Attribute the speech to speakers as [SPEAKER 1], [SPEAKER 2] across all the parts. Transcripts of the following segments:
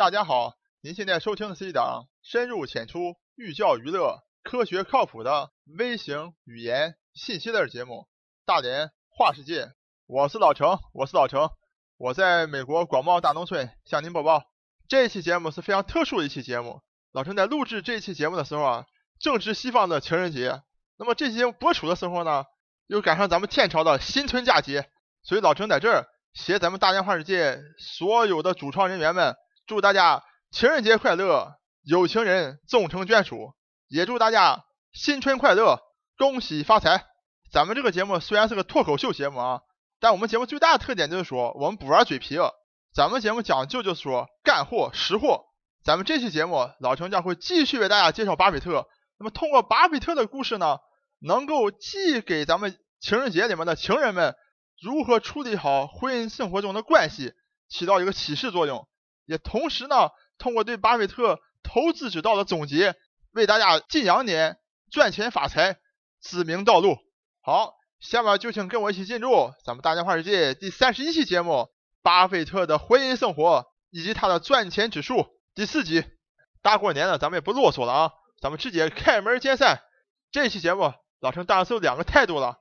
[SPEAKER 1] 大家好，您现在收听的是一档深入浅出、寓教于乐、科学靠谱的微型语言信息类节目《大连话世界》。我是老程，我是老程，我在美国广袤大农村向您播报。这一期节目是非常特殊的一期节目。老程在录制这一期节目的时候啊，正值西方的情人节。那么这期节目播出的时候呢，又赶上咱们天朝的新春佳节，所以老程在这儿携咱们大连话世界所有的主创人员们，祝大家情人节快乐，有情人终成眷属，也祝大家新春快乐，恭喜发财。咱们这个节目虽然是个脱口秀节目啊，但我们节目最大的特点就是说，我们不玩嘴皮子。咱们节目讲究就是说干货实货。咱们这期节目，老程将会继续为大家介绍巴菲特。那么通过巴菲特的故事呢，能够既给咱们情人节里面的情人们如何处理好婚姻生活中的关系起到一个启示作用，也同时呢，通过对巴菲特投资之道的总结，为大家近羊年赚钱发财指明道路。好，下面就请跟我一起进入咱们大连话世界第三十一期节目。巴菲特的婚姻生活以及他的赚钱指数第四集，大过年的咱们也不啰嗦了啊，咱们直接开门见山。这期节目老陈当然是有两个态度了，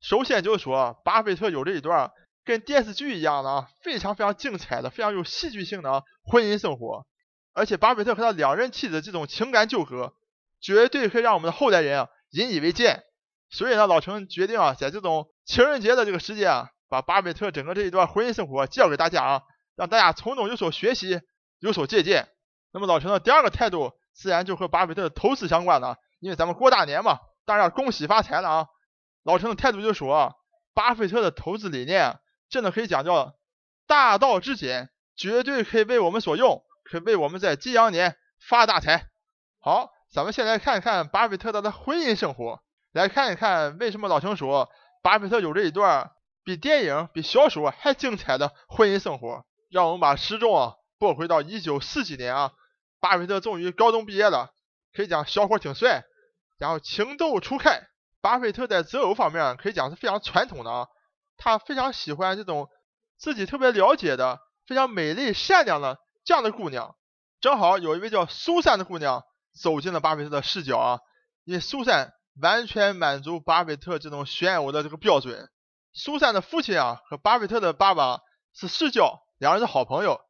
[SPEAKER 1] 首先就是说巴菲特有这一段跟电视剧一样的啊，非常非常精彩的、非常有戏剧性的婚姻生活，而且巴菲特和他两任妻子这种情感纠葛，绝对会让我们的后代人啊引以为戒。所以呢，老陈决定啊，在这种情人节的这个时间啊。把巴菲特整个这一段婚姻生活介绍给大家啊，让大家从中有所学习，有所借鉴。那么老陈的第二个态度，自然就和巴菲特的投资相关了，因为咱们过大年嘛，当然要恭喜发财了啊。老陈的态度就说，巴菲特的投资理念真的可以讲叫大道至简，绝对可以为我们所用，可以为我们在金羊年发大财。好，咱们先来看一看巴菲特他的婚姻生活，来看一看为什么老陈说巴菲特有这一段。比电影、比小说还精彩的婚姻生活，让我们把时钟啊拨回到一九四几年啊，巴菲特终于高中毕业了，可以讲小伙挺帅，然后情窦初开。巴菲特在择偶方面可以讲是非常传统的啊，他非常喜欢这种自己特别了解的、非常美丽善良的这样的姑娘。正好有一位叫苏珊的姑娘走进了巴菲特的视角啊，因为苏珊完全满足巴菲特这种选偶的这个标准。苏珊的父亲啊和巴菲特的爸爸是世交，两人是好朋友，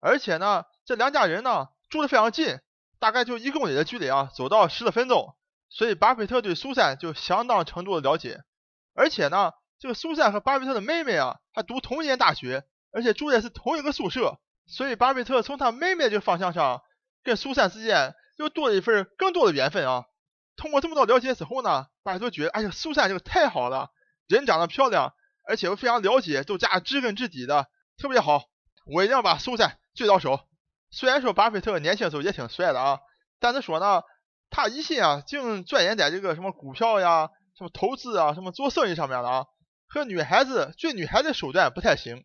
[SPEAKER 1] 而且呢，这两家人呢住的非常近，大概就一公里的距离啊，走到十来分钟，所以巴菲特对苏珊就相当程度的了解，而且呢，这个苏珊和巴菲特的妹妹啊还读同一年大学，而且住的是同一个宿舍，所以巴菲特从他妹妹这个方向上跟苏珊之间又多了一份更多的缘分啊。通过这么多了解之后呢，巴菲特觉得，哎呀，苏珊这个太好了。人长得漂亮，而且又非常了解，都家知根知底的，特别好。我一定要把苏珊追到手。虽然说巴菲特年轻时候也挺帅的啊，但是说呢，他一心啊，净钻研在这个什么股票呀、什么投资啊、什么做生意上面了啊，和女孩子追女孩子手段不太行。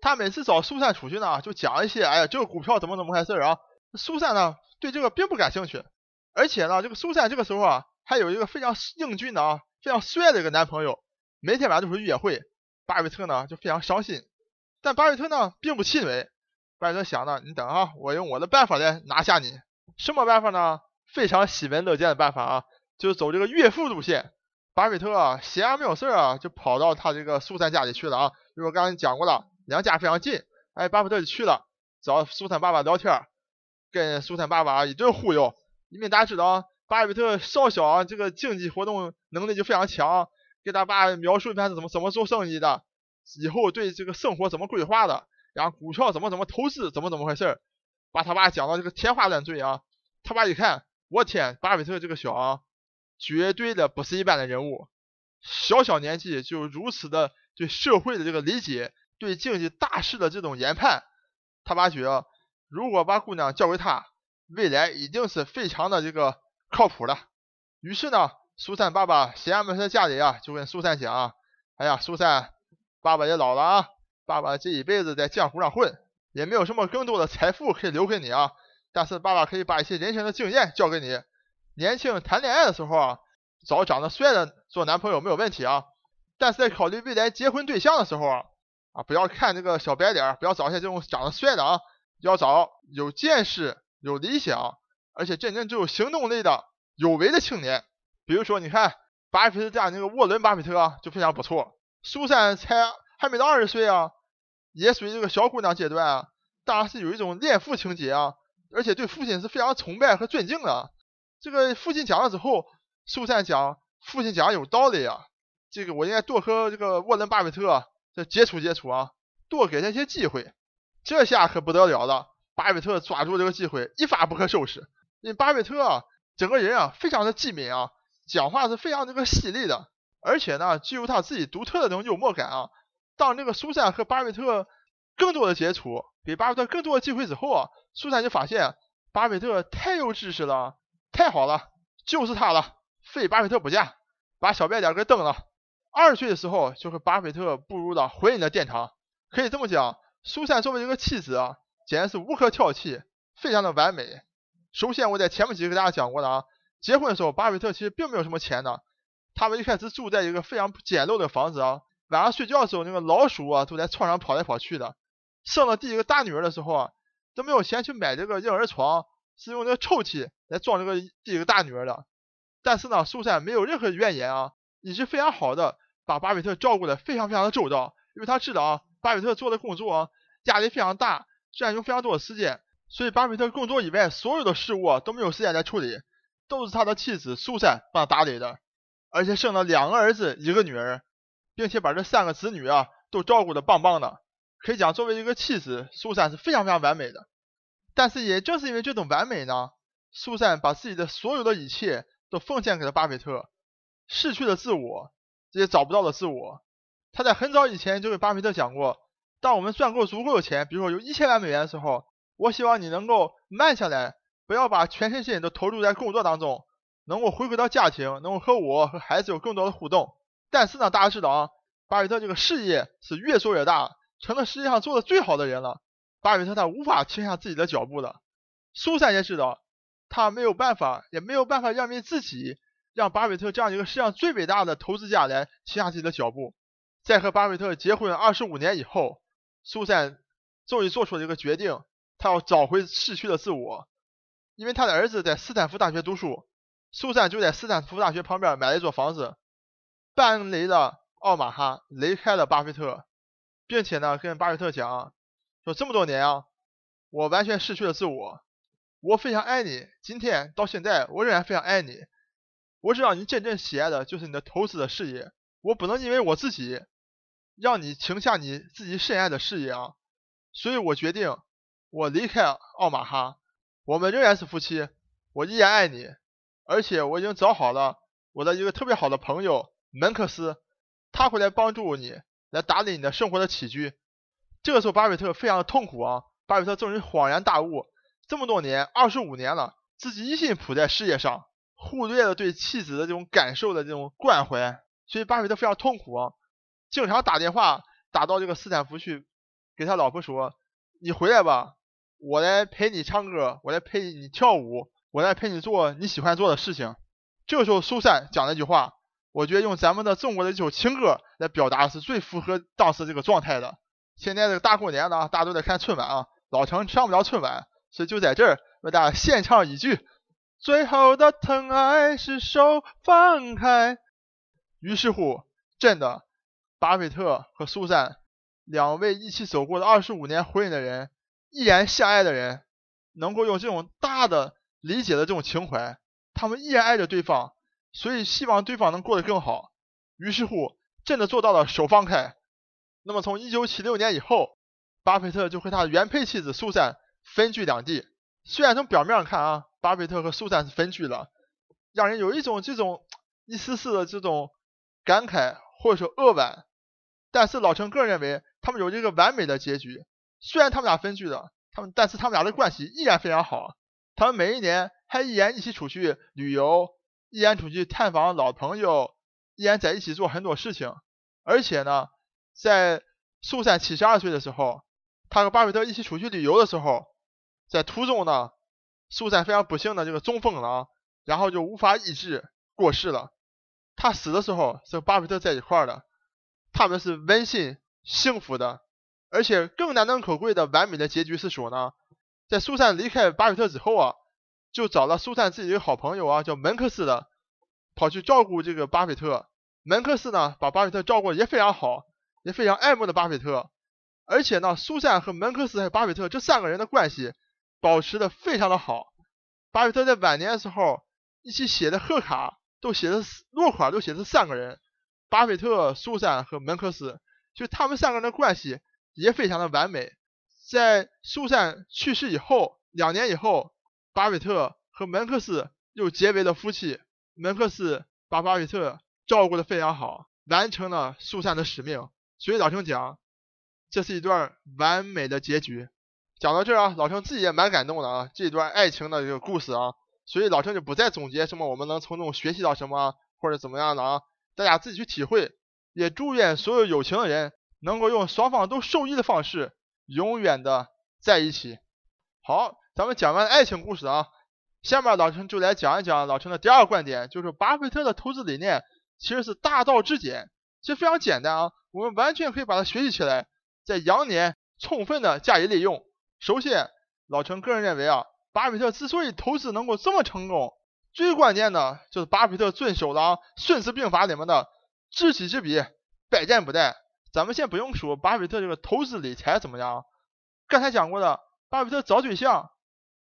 [SPEAKER 1] 他每次找苏珊出去呢，就讲一些，哎呀，这个股票怎么怎么回事啊？苏珊呢，对这个并不感兴趣。而且呢，这个苏珊这个时候啊，还有一个非常英俊的啊，非常帅的一个男朋友。每天晚上都是约会，巴菲特呢就非常伤心，但巴菲特呢并不气馁。巴菲特想呢，你等啊，我用我的办法来拿下你。什么办法呢？非常喜闻乐见的办法啊，就是走这个岳父路线。巴菲特，闲着没有事儿啊，就跑到他这个苏珊家里去了啊。就是刚才讲过了，两家非常近，哎，巴菲特就去了，找苏珊爸爸聊天，跟苏珊爸爸一顿忽悠。因为大家知道，巴菲特少小啊，这个经济活动能力就非常强。给他爸描述一下怎么怎么做生意的，以后对这个生活怎么规划的，然后股票怎么怎么投资，怎么怎么回事儿把他爸讲到这个天花乱坠啊。他爸一看，我天，巴菲特这个小啊，绝对的不是一般的人物，小小年纪就如此的对社会的这个理解，对经济大势的这种研判。他爸觉，如果把姑娘交给他，未来一定是非常的这个靠谱的。于是呢。苏珊爸爸闲着没事家里啊，就跟苏珊讲：“哎呀，苏珊，爸爸也老了啊，爸爸这一辈子在江湖上混，也没有什么更多的财富可以留给你啊。但是爸爸可以把一些人生的经验教给你。年轻谈恋爱的时候啊，找长得帅的做男朋友没有问题啊。但是在考虑未来结婚对象的时候啊，啊，不要看这个小白脸，不要找一些这种长得帅的啊，要找有见识、有理想，而且真正具有行动力的有为的青年。比如说，你看巴菲特家那个沃伦·巴菲特啊，就非常不错。苏珊才还没到二十岁啊，也属于这个小姑娘阶段啊，当然是有一种恋父情节啊，而且对父亲是非常崇拜和尊敬的。这个父亲讲了之后，苏珊讲父亲讲有道理啊，这个我应该多和这个沃伦·巴菲特这接触接触啊，多给他一些机会。这下可不得了了，巴菲特抓住这个机会，一发不可收拾。因为巴菲特啊，整个人啊非常的机敏啊，讲话是非常这个犀利的，而且呢具有他自己独特的这种幽默感啊。当这个苏珊和巴菲特更多的接触，给巴菲特更多的机会之后啊，苏珊就发现巴菲特太有知识了，太好了，就是他了，非巴菲特不嫁，把小白脸给蹬了。二十岁的时候就和巴菲特步入了婚姻的殿堂，可以这么讲。苏珊作为一个妻子啊，简直是无可挑剔，非常的完美。首先，我在前面几集给大家讲过的啊，结婚的时候，巴菲特其实并没有什么钱的，他们一开始住在一个非常简陋的房子啊，晚上睡觉的时候，那个老鼠啊都在床上跑来跑去的。生了第一个大女儿的时候啊，都没有钱去买这个婴儿床，是用这个抽屉来装这个第一个大女儿的。但是呢，苏珊没有任何怨言啊，一直非常好的把巴菲特照顾的非常非常的周到，因为他知道啊，巴菲特做的工作啊。压力非常大，占用非常多的时间，所以巴菲特工作以外所有的事物都没有时间来处理，都是他的妻子苏珊帮他打理的，而且生了两个儿子一个女儿，并且把这三个子女啊都照顾的棒棒的，可以讲作为一个妻子，苏珊是非常非常完美的。但是也正是因为这种完美呢，苏珊把自己的所有的一切都奉献给了巴菲特，失去了自我，也找不到了自我。他在很早以前就给巴菲特讲过。当我们赚够足够的钱，比如说有一千万美元的时候，我希望你能够慢下来，不要把全身心都投入在工作当中，能够回归到家庭，能够和我和孩子有更多的互动。但是呢，大家知道啊，巴菲特这个事业是越做越大，成了世界上做的最好的人了。巴菲特他无法停下自己的脚步了。苏珊也知道，他没有办法，也没有办法让为自己让巴菲特这样一个世界上最伟大的投资家来停下自己的脚步。在和巴菲特结婚二十五年以后。苏珊终于做出了一个决定，她要找回失去的自我。因为她的儿子在斯坦福大学读书，苏珊就在斯坦福大学旁边买了一座房子，搬离了奥马哈，离开了巴菲特，并且呢跟巴菲特讲说这么多年啊，我完全失去了自我，我非常爱你，今天到现在我仍然非常爱你。我知道你真正喜爱的就是你的投资的事业，我不能因为我自己。让你停下你自己深爱的事业啊！所以我决定，我离开奥马哈，我们仍然是夫妻，我依然爱你，而且我已经找好了我的一个特别好的朋友门克斯，他会来帮助你，来打理你的生活的起居。这个时候，巴菲特非常的痛苦啊！巴菲特终于恍然大悟，这么多年，二十五年了，自己一心扑在事业上，忽略了对妻子的这种感受的这种关怀，所以巴菲特非常痛苦啊！经常打电话打到这个斯坦福去，给他老婆说：“你回来吧，我来陪你唱歌，我来陪你跳舞，我来陪你做你喜欢做的事情。”这个时候，苏珊讲了一句话，我觉得用咱们的中国的这首情歌来表达是最符合当时这个状态的。现在这个大过年的啊，大家都在看春晚啊，老程上不了春晚，所以就在这儿为大家献唱一句：“最后的疼爱是手放开。”于是乎，真的。巴菲特和苏珊两位一起走过了二十五年婚姻的人，依然相爱的人，能够用这种大的理解的这种情怀，他们依然爱着对方，所以希望对方能过得更好。于是乎，真的做到了手放开。那么，从一九七六年以后，巴菲特就和他的原配妻子苏珊分居两地。虽然从表面上看啊，巴菲特和苏珊是分居了，让人有一种这种一丝丝的这种感慨或者说扼腕。但是老陈个人认为，他们有一个完美的结局。虽然他们俩分居了，他们但是他们俩的关系依然非常好。他们每一年还依然一起出去旅游，依然出去探访老朋友，依然在一起做很多事情。而且呢，在苏珊七十二岁的时候，他和巴菲特一起出去旅游的时候，在途中呢，苏珊非常不幸的这个中风了，然后就无法医治过世了。他死的时候是和巴菲特在一块儿的。他们是温馨幸福的，而且更难能可贵的完美的结局是说呢，在苏珊离开巴菲特之后啊，就找了苏珊自己的好朋友啊，叫门克斯的，跑去照顾这个巴菲特。门克斯呢，把巴菲特照顾的也非常好，也非常爱慕的巴菲特。而且呢，苏珊和门克斯还有巴菲特这三个人的关系保持的非常的好。巴菲特在晚年的时候，一起写的贺卡都写的落款都写的三个人：巴菲特、苏珊和门克斯。就他们三个人的关系也非常的完美。在苏珊去世以后，两年以后，巴菲特和门克斯又结为了夫妻。门克斯把巴菲特照顾的非常好，完成了苏珊的使命。所以老陈讲。这是一段完美的结局。讲到这儿啊，老陈自己也蛮感动的啊，这一段爱情的这个故事啊，所以老陈就不再总结什么我们能从中学习到什么或者怎么样的啊，大家自己去体会。也祝愿所有有情的人能够用双方都受益的方式，永远的在一起。好，咱们讲完爱情故事啊，下面老陈就来讲一讲老陈的第二个观点，就是巴菲特的投资理念其实是大道至简，其实非常简单啊，我们完全可以把它学习起来。在羊年充分的加以利用。首先，老陈个人认为啊，巴菲特之所以投资能够这么成功，最关键的就是巴菲特遵守了《孙子兵法》里面的知己知彼，百战不殆。咱们先不用说巴菲特这个投资理财怎么样，刚才讲过的，巴菲特找对象，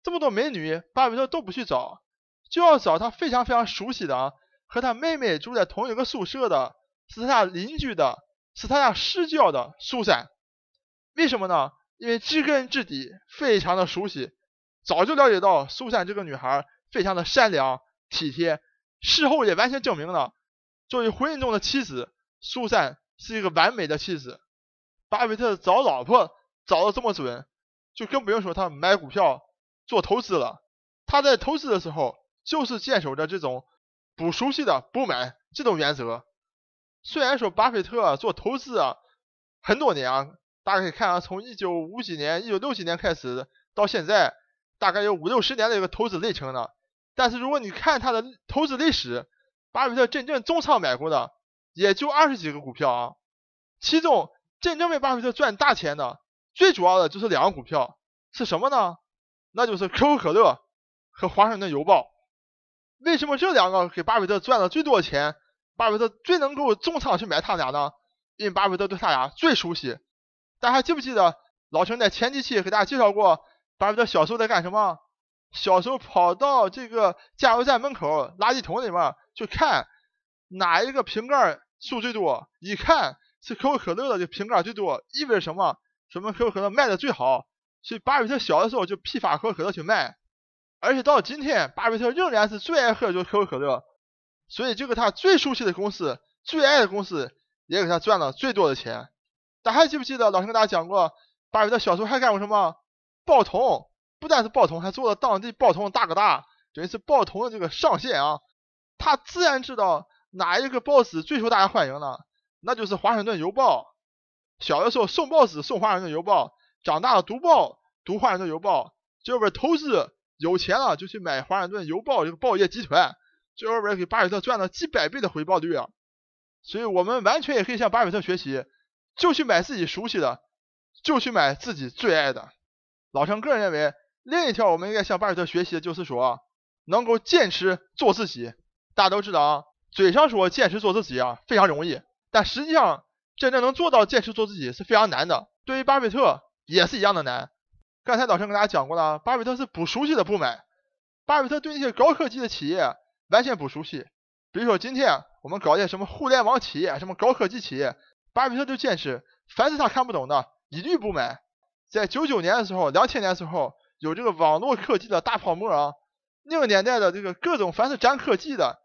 [SPEAKER 1] 这么多美女，巴菲特都不去找，就要找他非常非常熟悉的啊，和他妹妹住在同一个宿舍的，是他邻居的，是他家世交的苏珊。为什么呢？因为知根知底，非常的熟悉，早就了解到苏珊这个女孩非常的善良体贴，事后也完全证明了，作为婚姻中的妻子，苏珊是一个完美的妻子。巴菲特找老婆找的这么准，就更不用说他买股票做投资了。他在投资的时候，就是坚守着这种不熟悉的不买这种原则。虽然说巴菲特做投资啊，很多年啊。大家可以看啊，从一九五几年、一九六几年开始到现在，大概有五六十年的一个投资历程了。但是如果你看他的投资历史，巴菲特真正重仓买过的也就二十几个股票啊。其中真正为巴菲特赚大钱的，最主要的就是两个股票，是什么呢？那就是可口可乐和华盛顿邮报。为什么这两个给巴菲特赚了最多钱？巴菲特最能够重仓去买他俩呢？因为巴菲特对他俩最熟悉。大家还记不记得老陈在前几期给大家介绍过，巴菲特小时候在干什么？小时候跑到这个加油站门口垃圾桶里面去看哪一个瓶盖数最多，一看是可口可乐的这瓶盖最多，意味着什么？什么可口可乐卖的最好？所以巴菲特小的时候就批发可口可乐去卖，而且到今天，巴菲特仍然是最爱喝的就是可口可乐，所以这个他最熟悉的公司、最爱的公司，也给他赚了最多的钱。大家还记不记得老师跟大家讲过，巴菲特小时候还干过什么？报童，不但是报童，还做了当地报童大哥大，等于是报童的这个上线啊。他自然知道哪一个报纸最受大家欢迎呢？那就是华盛顿邮报。小的时候送报纸送华盛顿邮报，长大了读报读华盛顿邮报，这边投资有钱了就去买华盛顿邮报这个报业集团，最后边给巴菲特赚了几百倍的回报率啊。所以我们完全也可以向巴菲特学习。就去买自己熟悉的，就去买自己最爱的。老陈个人认为，另一条我们应该向巴菲特学习的就是说，能够坚持做自己。大家都知道啊，嘴上说坚持做自己啊非常容易，但实际上真正能做到坚持做自己是非常难的。对于巴菲特也是一样的难。刚才老陈跟大家讲过了，巴菲特是不熟悉的不买。巴菲特对那些高科技的企业完全不熟悉。比如说今天我们搞些什么互联网企业，什么高科技企业。巴菲特就坚持，凡是他看不懂的，一律不买。在九九年的时候，两千年的时候，有这个网络科技的大泡沫啊，那个年代的这个各种凡是沾科技的、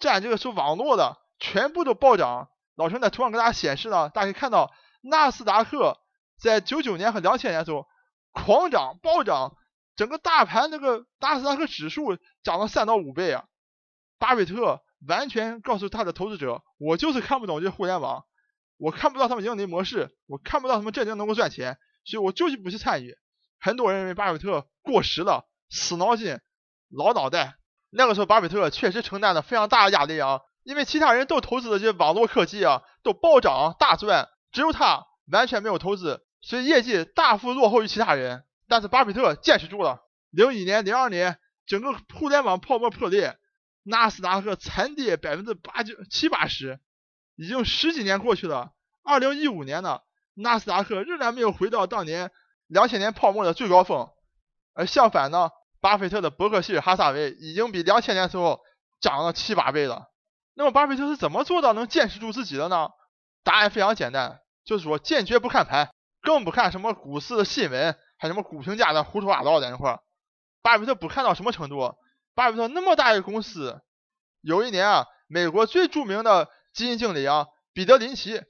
[SPEAKER 1] 沾这个是网络的，全部都暴涨。老陈在图上给大家显示了，大家可以看到，纳斯达克在九九年和两千年的时候狂涨暴涨，整个大盘那个纳斯达克指数涨了三到五倍啊。巴菲特完全告诉他的投资者，我就是看不懂这互联网。我看不到他们盈利模式，我看不到他们真正能够赚钱，所以我就是不去参与。很多人认为巴菲特过时了，死脑筋，老脑袋。那个时候巴菲特确实承担了非常大的压力啊，因为其他人都投资的这些网络科技啊，都暴涨大赚，只有他完全没有投资，所以业绩大幅落后于其他人。但是巴菲特坚持住了。零一年、零二年，整个互联网泡沫破裂，纳斯达克惨跌百分之八九七八十，已经十几年过去了。二零一五年呢，纳斯达克仍然没有回到当年两千年泡沫的最高峰，而相反呢，巴菲特的伯克希尔哈撒韦已经比两千年时候涨了七八倍了。那么巴菲特是怎么做到能坚持住自己的呢？答案非常简单，就是说坚决不看盘，更不看什么股市的新闻，还什么股评家的胡说八道在那块儿。巴菲特不看到什么程度？巴菲特那么大一个公司，有一年啊，美国最著名的基金经理啊，彼得林奇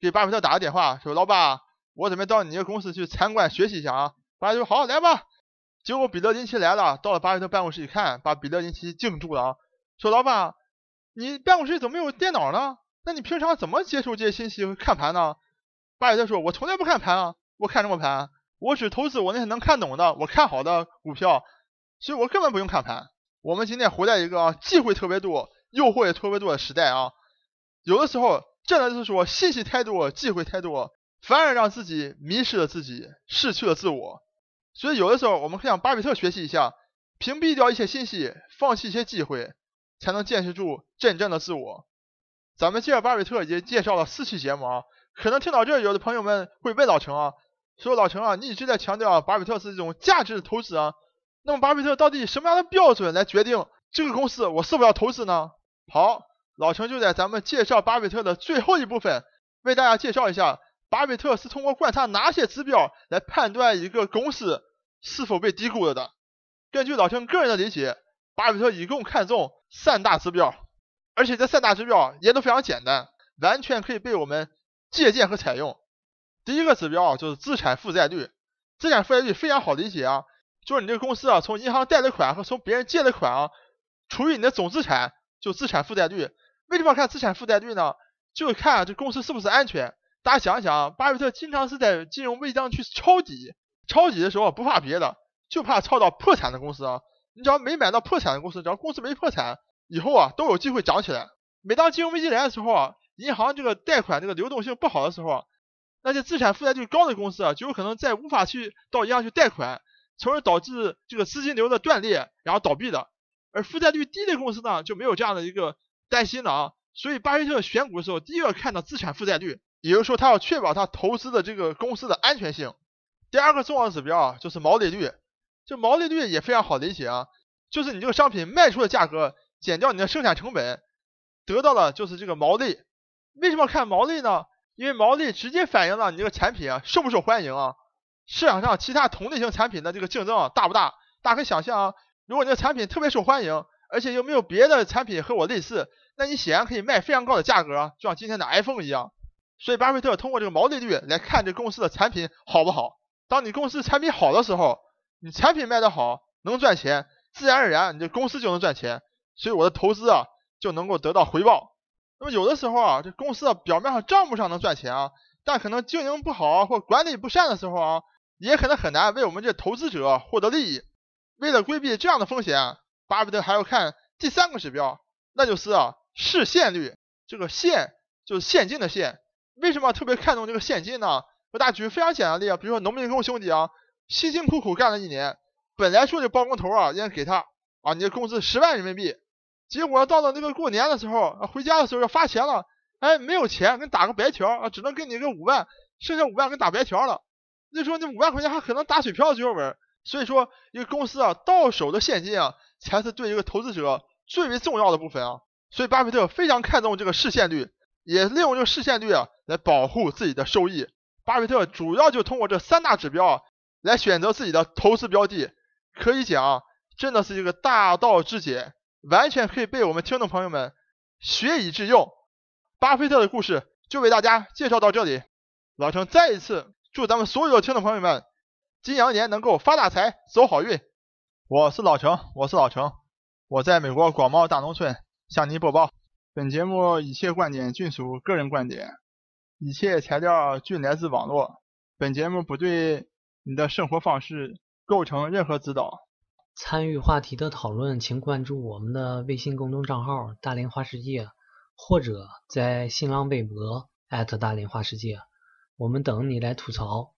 [SPEAKER 1] 给巴菲特打个电话，说：“老爸，我准备到你的公司去参观学习一下啊。”巴菲特说：“好，来吧。”结果彼得林奇来了，到了巴菲特办公室一看，把彼得林奇惊住了啊，说：“老爸，你办公室怎么没有电脑呢？那你平常怎么接受这些信息和看盘呢？”巴菲特说：“我从来不看盘啊，我看什么盘？我只投资我那些能看懂的、我看好的股票。”所以我根本不用看盘。我们今天活在一个啊机会特别多、诱惑也特别多的时代啊，有的时候真的就是说信息太多、机会太多，反而让自己迷失了自己，失去了自我。所以有的时候我们可以向巴菲特学习一下，屏蔽掉一些信息，放弃一些机会，才能坚持住真正的自我。咱们介绍巴菲特已经介绍了四期节目啊，可能听到这有的朋友们会问老陈啊，说老陈啊，你一直在强调巴菲特是一种价值投资啊。那么巴菲特到底以什么样的标准来决定这个公司我是否要投资呢？好，老陈就在咱们介绍巴菲特的最后一部分，为大家介绍一下巴菲特是通过观察哪些指标来判断一个公司是否被低估了的。根据老陈个人的理解，巴菲特一共看重三大指标，而且这三大指标也都非常简单，完全可以被我们借鉴和采用。第一个指标啊就是资产负债率，资产负债率非常好理解啊。就是你这个公司啊，从银行贷的款和从别人借的款啊，除以你的总资产，就资产负债率。为什么要看资产负债率呢？就是看这公司是不是安全。大家想一想，巴菲特经常是在金融危机上去抄底，抄底的时候不怕别的，就怕抄到破产的公司啊。你只要没买到破产的公司，只要公司没破产，以后啊都有机会涨起来。每当金融危机来的时候啊，银行这个贷款这个流动性不好的时候，那些资产负债率高的公司啊，就有可能再无法去到银行去贷款。从而导致这个资金流的断裂，然后倒闭的。而负债率低的公司呢，就没有这样的一个担心了啊。所以巴菲特选股的时候，第一个看到资产负债率，也就是说他要确保他投资的这个公司的安全性。第二个重要指标啊，就是毛利率。这毛利率也非常好理解啊，就是你这个商品卖出的价格减掉你的生产成本，得到的就是这个毛利。为什么看毛利呢？因为毛利直接反映了你这个产品啊受不受欢迎啊。市场上其他同类型产品的这个竞争大不大？大家可以想象啊，如果你的产品特别受欢迎，而且又没有别的产品和我类似，那你显然可以卖非常高的价格，就像今天的 iPhone 一样。所以巴菲特通过这个毛利率来看这公司的产品好不好。当你公司产品好的时候，你产品卖得好，能赚钱，自然而然你这公司就能赚钱，所以我的投资啊就能够得到回报。那么有的时候啊，这公司啊表面上账目上能赚钱啊，但可能经营不好或管理不善的时候啊。也可能很难为我们这投资者获得利益。为了规避这样的风险，巴菲特还要看第三个指标，那就是啊市现率。这个现就是现金的现。为什么特别看重这个现金呢？我大家举非常简单的例子，比如说农民工兄弟啊，辛辛苦苦干了一年，本来说这包工头啊应该给他啊你的工资十万人民币，结果到了那个过年的时候，回家的时候要发钱了，哎没有钱，给你打个白条啊，只能给你个五万，剩下五万给你打白条了。那时候那五万块钱还可能打水漂的最后边，所以说一个公司啊到手的现金啊才是对一个投资者最为重要的部分啊，所以巴菲特非常看重这个市现率，也利用这个市现率啊来保护自己的收益。巴菲特主要就通过这三大指标啊来选择自己的投资标的，可以讲真的是一个大道至简，完全可以被我们听众朋友们学以致用。巴菲特的故事就为大家介绍到这里，老程再一次。祝咱们所有听众朋友们，金羊年能够发大财，走好运。我是老程，我是老程，我在美国广袤大农村向您播报。本节目一切观点均属个人观点，一切材料均来自网络。本节目不对你的生活方式构成任何指导。
[SPEAKER 2] 参与话题的讨论，请关注我们的微信公众账号“大连花世界”，或者在新浪微博大连花世界。我们等你来吐槽。